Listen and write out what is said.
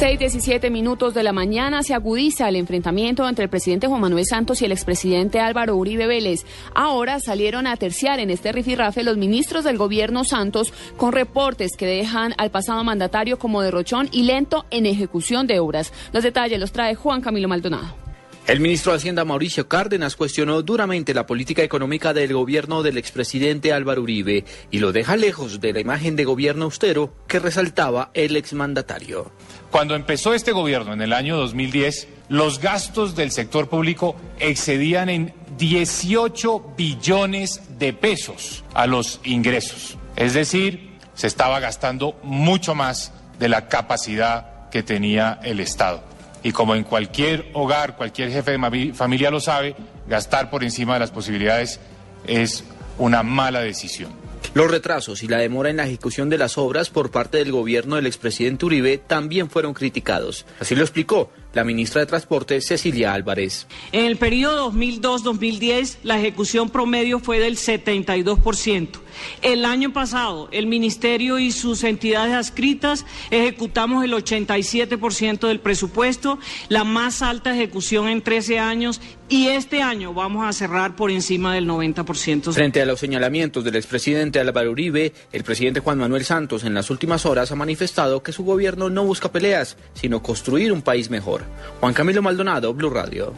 6:17 minutos de la mañana se agudiza el enfrentamiento entre el presidente Juan Manuel Santos y el expresidente Álvaro Uribe Vélez. Ahora salieron a terciar en este rifirrafe los ministros del gobierno Santos con reportes que dejan al pasado mandatario como derrochón y lento en ejecución de obras. Los detalles los trae Juan Camilo Maldonado. El ministro de Hacienda Mauricio Cárdenas cuestionó duramente la política económica del gobierno del expresidente Álvaro Uribe y lo deja lejos de la imagen de gobierno austero que resaltaba el exmandatario. Cuando empezó este gobierno en el año 2010, los gastos del sector público excedían en 18 billones de pesos a los ingresos. Es decir, se estaba gastando mucho más de la capacidad que tenía el Estado. Y como en cualquier hogar, cualquier jefe de familia lo sabe, gastar por encima de las posibilidades es una mala decisión. Los retrasos y la demora en la ejecución de las obras por parte del gobierno del expresidente Uribe también fueron criticados. Así lo explicó la ministra de Transporte Cecilia Álvarez. En el periodo 2002-2010 la ejecución promedio fue del 72%. El año pasado el Ministerio y sus entidades adscritas ejecutamos el 87% del presupuesto, la más alta ejecución en 13 años y este año vamos a cerrar por encima del 90%. Frente a los señalamientos del expresidente Álvaro Uribe, el presidente Juan Manuel Santos en las últimas horas ha manifestado que su gobierno no busca peleas, sino construir un país mejor. Juan Camilo Maldonado, Blue Radio.